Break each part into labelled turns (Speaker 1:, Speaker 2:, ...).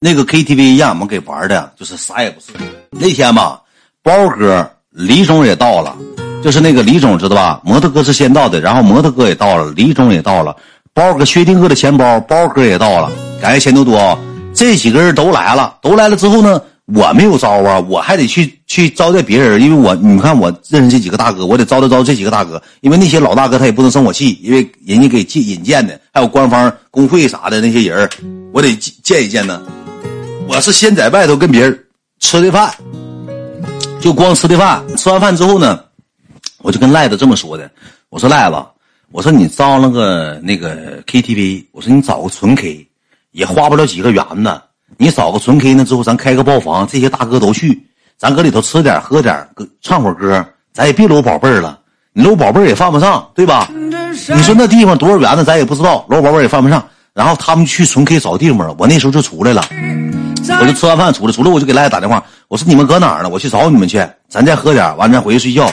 Speaker 1: 那个 KTV 让我们给玩的，就是啥也不是。那天吧，包哥、李总也到了，就是那个李总知道吧？摩托哥是先到的，然后摩托哥也到了，李总也到了，包哥、薛定谔的钱包，包哥也到了，感谢钱多多，这几个人都来了，都来了之后呢？我没有招啊，我还得去去招待别人，因为我你看我认识这几个大哥，我得招待招待这几个大哥，因为那些老大哥他也不能生我气，因为人家给进引荐的，还有官方工会啥的那些人，我得见一见呢。我是先在外头跟别人吃的饭，就光吃的饭，吃完饭之后呢，我就跟赖子这么说的，我说赖子，我说你招了个那个 KTV，我说你找个纯 K，也花不了几个元子。你找个纯 K 呢？之后咱开个包房，这些大哥都去，咱搁里头吃点喝点，唱会歌，咱也别搂宝贝儿了。你搂宝贝儿也犯不上，对吧？你说那地方多少元子？咱也不知道，搂宝贝儿也犯不上。然后他们去纯 K 找地方了，我那时候就出来了，我就吃完饭出来，出来我就给赖子打电话，我说你们搁哪儿呢？我去找你们去，咱再喝点，完咱回去睡觉。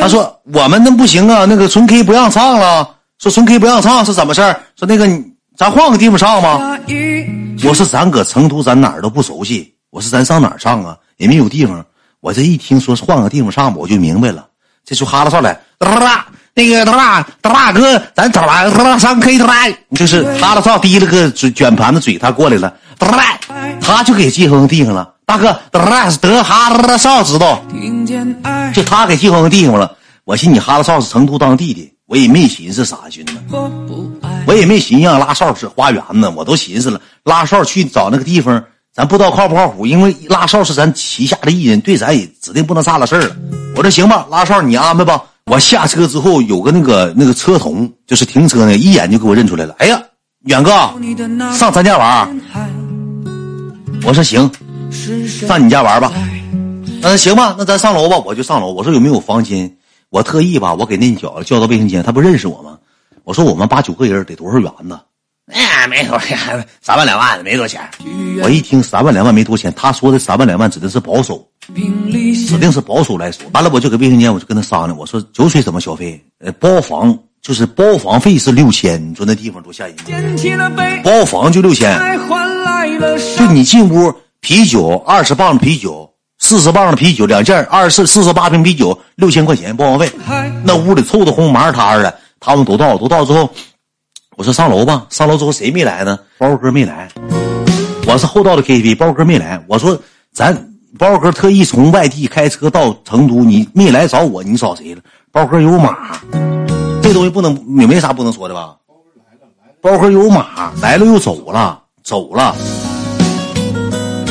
Speaker 1: 他说我们那不行啊，那个纯 K 不让唱了，说纯 K 不让唱是怎么事儿？说那个咱换个地方唱吗？我说咱搁成都，咱哪儿都不熟悉。我说咱上哪儿唱啊？也没有地方。我这一听说换个地方唱吧，我就明白了。这就哈拉上来，哒哒，那个哒哒哒大哥，咱走了，哒哒上 K 哒哒，就是哈拉上提了个卷卷盘子嘴，他过来了，哒哒，他就给季恒地上了。大哥，哒哒得哈拉少知道，就他给季恒地方了。我寻你哈拉少是成都当地的。我也没寻思啥寻思，我也没寻思让拉少是花园呢，我都寻思了，拉少去找那个地方，咱不知道靠不靠谱，因为拉少是咱旗下的艺人，对咱也指定不能差了事儿了。我说行吧，拉少你安排吧。我下车之后有个那个那个车童，就是停车呢，一眼就给我认出来了。哎呀，远哥，上咱家玩我说行，上你家玩吧。嗯行吧，那咱上楼吧，我就上楼。我说有没有房间？我特意吧，我给那小子叫到卫生间，他不认识我吗？我说我们八九个人得多少元呢？哎，没多少钱，三万两万没多钱。我一听三万两万没多钱，他说的三万两万指的是保守，指定是保守来说。完了，我就搁卫生间，我就跟他商量，我说酒水怎么消费？呃，包房就是包房费是六千，你说那地方多吓人？包房就六千，就你进屋，啤酒二十磅啤酒。四十磅的啤酒两件，二十四十八瓶啤酒，六千块钱包房费。那屋里臭的烘，麻塌的。他们都到，都到之后，我说上楼吧。上楼之后谁没来呢？包哥没来。我是后到的 KTV，包哥没来。我说咱包哥特意从外地开车到成都，你没来找我，你找谁了？包哥有马，这东西不能也没啥不能说的吧？包哥来了，来了。包哥有马，来了又走了，走了。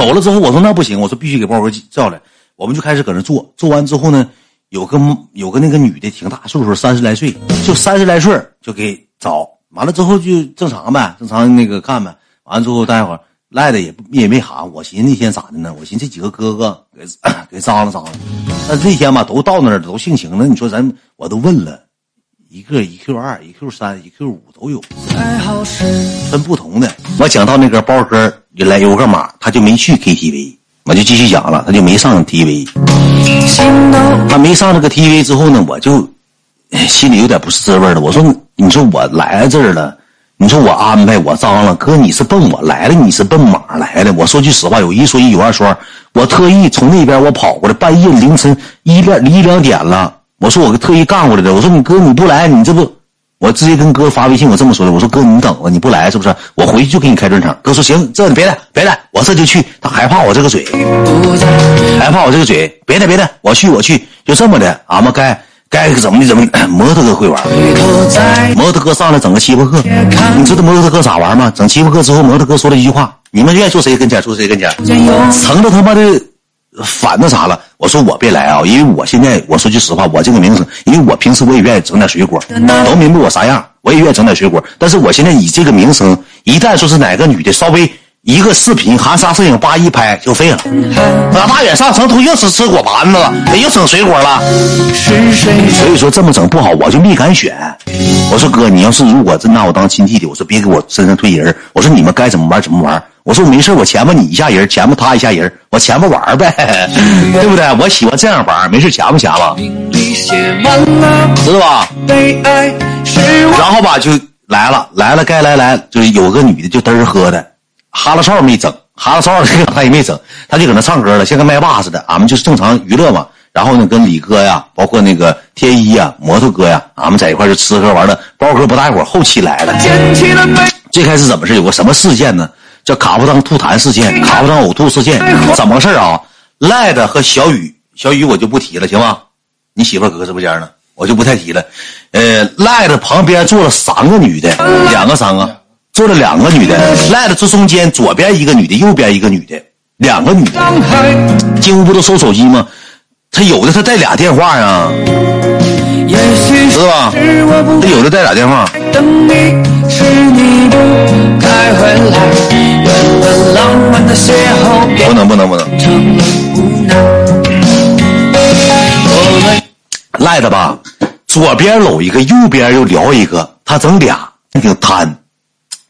Speaker 1: 走了之后，我说那不行，我说必须给包哥叫来。我们就开始搁那坐，坐完之后呢，有个有个那个女的挺大岁数，三十来岁，就三十来岁就给找完了之后就正常呗，正常那个干呗。完了之后待会儿赖的也也没喊，我寻思那天咋的呢？我寻思这几个哥哥给 给张了张了。但那天吧都到那儿都性情了，你说咱我都问了，一个一 Q 二一 Q 三一 Q 五都有，分不同的。我讲到那个包哥。来有个码，他就没去 KTV，我就继续讲了，他就没上 TV。他没上这个 TV 之后呢，我就心里有点不是滋味了。我说，你说我来这儿了，你说我安排我张了，哥你是奔我来了，你是奔马来的。我说句实话，有一说一，有二说二，我特意从那边我跑过来，半夜凌晨一两一两点了，我说我特意干过来的。我说你哥你不来，你这不。我直接跟哥发微信，我这么说的，我说哥，你等着，你不来是不是？我回去就给你开专场。哥说行，这你别的，别的，我这就去。他害怕我这个嘴，害怕我这个嘴，别的别的，我去我去，就这么的。俺们该该怎么的怎么。摩托哥会玩，摩托哥上来整个七八个，你知道摩托哥咋玩吗？整七八个之后，摩托哥说了一句话：你们愿意坐谁跟前坐谁跟前，成了他妈的。反那啥了？我说我别来啊，因为我现在我说句实话，我这个名声，因为我平时我也愿意整点水果，都明白我啥样，我也愿意整点水果。但是我现在以这个名声，一旦说是哪个女的稍微一个视频含沙射影，叭一拍就废了。那大远上成都又是吃果盘子了，又整水果了。所以说这么整不好，我就没敢选。我说哥，你要是如果真拿我当亲弟弟，我说别给我身上推人。我说你们该怎么玩怎么玩。我说我没事，我前吧你一下人，前吧他一下人，我前吧玩呗，对不对？我喜欢这样玩，没事前吧前吧，知道吧？然后吧就来了，来了该来来，就是有个女的就嘚儿喝的，哈拉哨没整，哈拉少这个他也没整，他就搁那唱歌了，像个麦霸似的。俺们就是正常娱乐嘛。然后呢，跟李哥呀，包括那个天一呀、摩托哥呀，俺们在一块就吃喝玩乐。包哥不大一会儿后期来了。最开始怎么是有个什么事件呢？叫卡布当吐痰事件，卡布当呕吐事件。怎么回事啊？赖的和小雨，小雨我就不提了，行吗？你媳妇搁直播间呢，我就不太提了。呃，赖的旁边坐了三个女的，两个三个。坐了两个女的，赖的坐中间，左边一个女的，右边一个女的，两个女的。进屋不都收手机吗？他有的他带俩电话呀，知道吧？他有的带俩电话。不能不能不能。赖的吧，左边搂一个，右边又聊一个，他整俩，挺贪。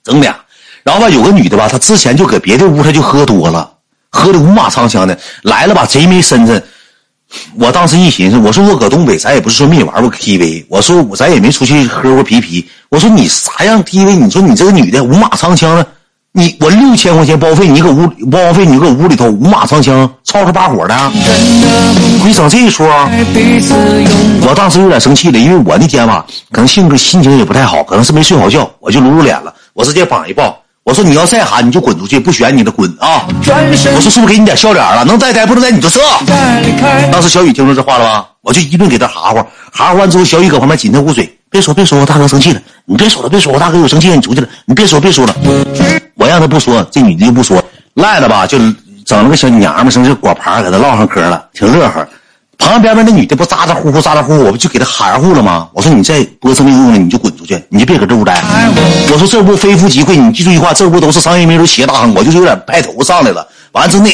Speaker 1: 整俩，然后吧，有个女的吧，她之前就搁别的屋，她就喝多了，喝的五马长枪的，来了吧，贼没身份。我当时一寻思，我说我搁东北，咱也不是说没玩过 KTV，我说我咱也没出去喝过皮皮。我说你啥样 KTV？你说你这个女的五马长枪的，你我六千块钱包费，你搁屋包费，你搁屋里头五马长枪，吵吵把火的，你整这一出啊？我当时有点生气了，因为我那天吧，可能性格心情也不太好，可能是没睡好觉，我就撸撸脸了。我直接膀一抱，我说你要再喊你就滚出去，不选你的滚啊！我说是不是给你点笑脸了？能再待不能待你就撤。当时小雨听着这话了吧？我就一顿给他哈呼，哈呼完之后，小雨搁旁边紧着捂嘴，别说别说，我大哥生气了，你别说了别说，我大哥有生气了你出去了，你别说别说了。我让他不说，这女的就不说，赖了吧，就整了个小娘们，生这果盘搁那唠上嗑了，挺乐呵。旁边边那女的不咋咋呼呼咋咋呼呼，我不就给他含糊了吗？我说你再播这么用了，你就滚出去，你就别搁这屋待。我说这屋非富即贵，你记住一句话，这屋都是商业名流、企业大亨。我就是有点派头上来了。完了之后那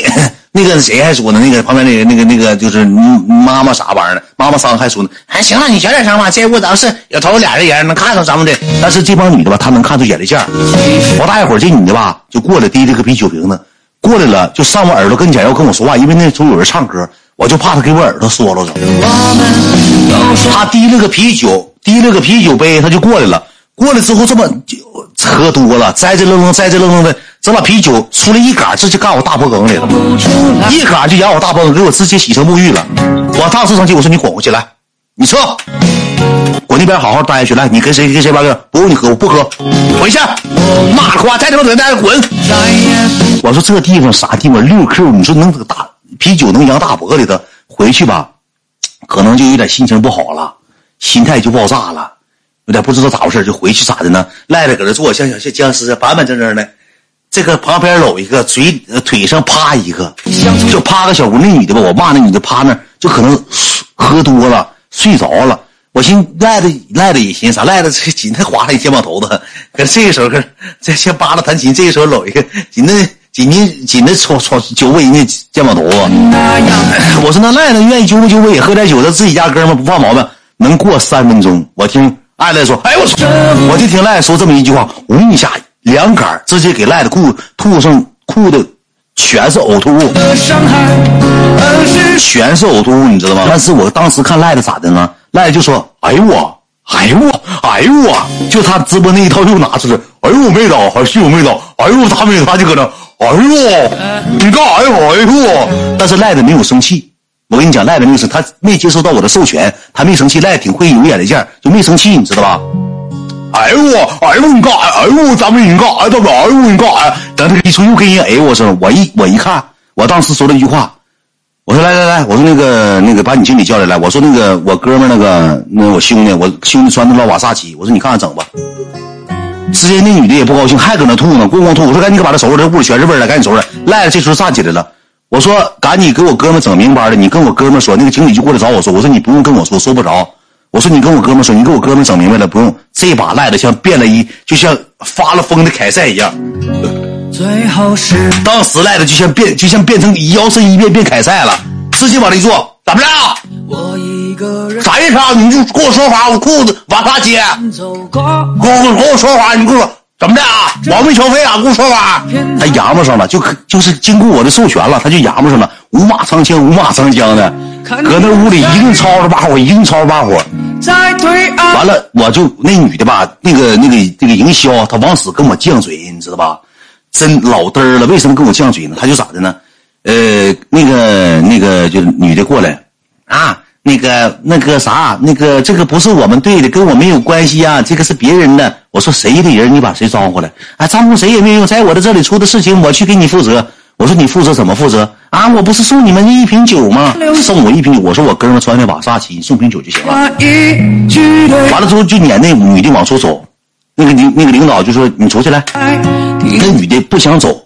Speaker 1: 那个谁还说呢？那个旁边那个那个那个就是妈妈啥玩意儿的，妈妈桑还说呢。哎，行了，你小点声吧。这屋咱是有头俩人人能看着咱们的，但是这帮女的吧，她能看出眼力见儿。不大一会儿，这女的吧就过来，提了个啤酒瓶子过来了，就上我耳朵跟前要跟我说话，因为那时候有人唱歌。我就怕他给我耳朵嗦了着。他提了个啤酒，提了个啤酒杯，他就过来了。过来之后，这么就喝多了，栽栽愣愣，栽栽愣愣的，整把啤酒出来一杆，直接干我大脖梗里了，一杆就压我大脖梗，给我直接洗成沐浴了。我当时生气，我说你滚回去，来，你撤，我那边好好待下去。来，你跟谁跟谁玩个？不用你喝，我不喝，回去。妈的话，再他妈等待滚！我说这地方啥地方？六 Q，你说能大？啤酒能扬大脖里头，回去吧，可能就有点心情不好了，心态就爆炸了，有点不知道咋回事就回去咋的呢？赖着搁这坐，像像像僵尸板板正正的。这个旁边搂一个，嘴腿上趴一个，就趴个小姑那女的吧，我骂那女的趴那，就可能喝多了睡着了。我寻赖着赖着也寻啥赖着这紧他划了肩膀头子，可这个时候可这先扒拉弹琴，这个时候搂一个紧的。紧紧紧的戳戳揪我人家肩膀头子，我说那赖子愿意揪不揪不也喝点酒，他自己家哥们不犯毛病，能过三分钟。我听赖子说，哎我操！我就听赖说这么一句话，嗡一下两杆直接给赖子裤吐上裤的全是呕吐物，全是呕吐物，你知道吗？但是我当时看赖子咋的呢？赖子就说，哎呦我，哎呦我，哎呦我，就他直播那一套又拿出来，哎呦我没倒，还是我没倒，哎呦我他没他就搁那。哎呦，你干啥呀？哎呦，但是赖子没有生气。我跟你讲，赖子那是他没接收到我的授权，他没生气。赖子挺会有眼力见就没生气，你知道吧？哎呦我，哎呦你干啥？哎呦咱们你干啥？大哥？哎呦你干啥？等他一出又跟人哎呦我说，我一我一看，我当时说了一句话，我说来来来，我说那个那个把你经理叫来来，我说那个我哥们那个那我兄弟，我兄弟穿的老瓦萨奇，我说你看看整吧。直接那女的也不高兴，还搁那吐呢，咣咣吐。我说赶紧给把他收拾，这屋里全是味儿了，赶紧收拾。赖子这时候站起来了，我说赶紧给我哥们整明白了，你跟我哥们说，那个经理就过来找我说，我说你不用跟我说，说不着。我说你跟我哥们说，你给我哥们整明白了，不用。这把赖的像变了一，就像发了疯的凯撒一样。最后是当时赖的就像变，就像变成摇身一变变凯撒了，直接往那一坐，怎么了？啥意思啊？你就跟我说话，我裤子往下接。跟我跟我说话，你跟我怎么的啊？保密消费啊？跟我说法。他衙门上了，就就是经过我的授权了，他就衙门上了，五马长枪，五马长枪的，搁那屋里一顿吵吵把火，一顿吵吵把火。完了，我就那女的吧，那个那个那个营销，她往死跟我犟嘴，你知道吧？真老嘚儿了，为什么跟我犟嘴呢？他就咋的呢？呃，那个那个就是女的过来啊，那个那个啥，那个这个不是我们队的，跟我没有关系啊，这个是别人的。我说谁的人，你把谁招呼来？啊，招呼谁也没用，在我的这里出的事情，我去给你负责。我说你负责怎么负责啊？我不是送你们一瓶酒吗？送我一瓶酒，我说我哥们穿的瓦萨奇，你送瓶酒就行了。完了之后就撵那女的往出走，那个领那个领导就说你出去来。那女的不想走，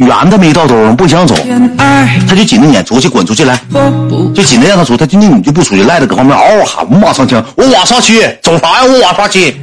Speaker 1: 圆的没到兜，不想走，他就紧着撵出去，滚出去来，就紧着让他出，他就那女就不出去，赖着搁旁边嗷嗷喊，我马上听，我瓦萨奇，走啥呀？我瓦萨奇。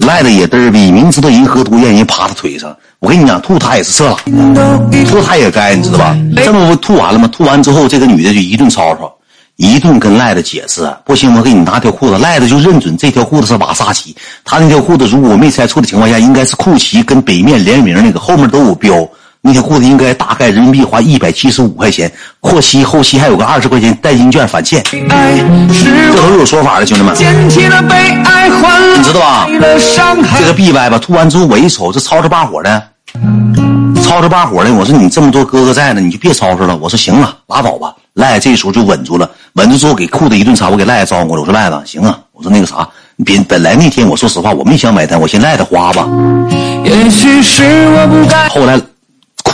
Speaker 1: 赖的也嘚儿逼，明知道人喝多愿意趴他腿上。我跟你讲，吐他也是色狼，吐他也该，你知道吧？这么不吐完了吗？吐完之后，这个女的就一顿吵吵，一顿跟赖的解释。不行，我给你拿条裤子。赖的就认准这条裤子是瓦萨奇，他那条裤子如果我没猜错的情况下，应该是酷奇跟北面联名那个，后面都有标。那天裤子应该大概人民币花一百七十五块钱，后期后期还有个二十块钱代金券返现，这都有说法的，兄弟们，你知道吧？这个 B Y 吧，吐完之后我一瞅，这吵吵把火的，吵吵把火的，我说你这么多哥哥在呢，你就别吵吵了。我说行了，拉倒吧。赖这时候就稳住了，稳住之后给裤子一顿擦，我给赖子招呼了，我说赖子行啊，我说那个啥，别本来那天我说实话我没想买单，我先赖他花吧。也许是我不该后来。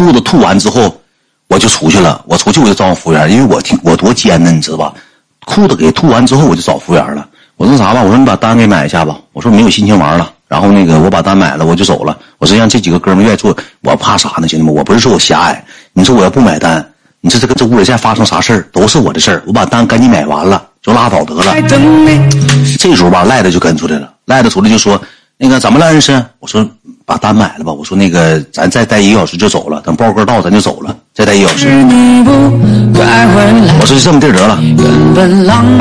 Speaker 1: 裤子吐完之后，我就出去了。我出去我就找服务员，因为我挺我多尖呢，你知道吧？裤子给吐完之后，我就找服务员了。我说啥吧？我说你把单给买一下吧。我说没有心情玩了。然后那个我把单买了，我就走了。我说让这几个哥们愿意做，我怕啥呢？兄弟们，我不是说我狭隘。你说我要不买单，你说这个这屋里再发生啥事儿都是我的事儿。我把单赶紧买完了就拉倒得了。这时候吧，赖子就跟出来了。赖子出来就说：“那个怎么了，恩师？”我说。把单买了吧，我说那个咱再待一个小时就走了，等包哥到咱就走了，再待一个小时。我说就这么地得了。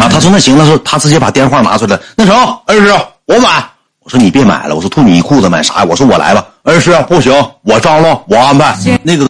Speaker 1: 啊，他说那行他，说他直接把电话拿出来，那成，二师我买。我说你别买了，我说吐你一裤子买啥呀？我说我来吧，二师不行，我张罗我安排那个。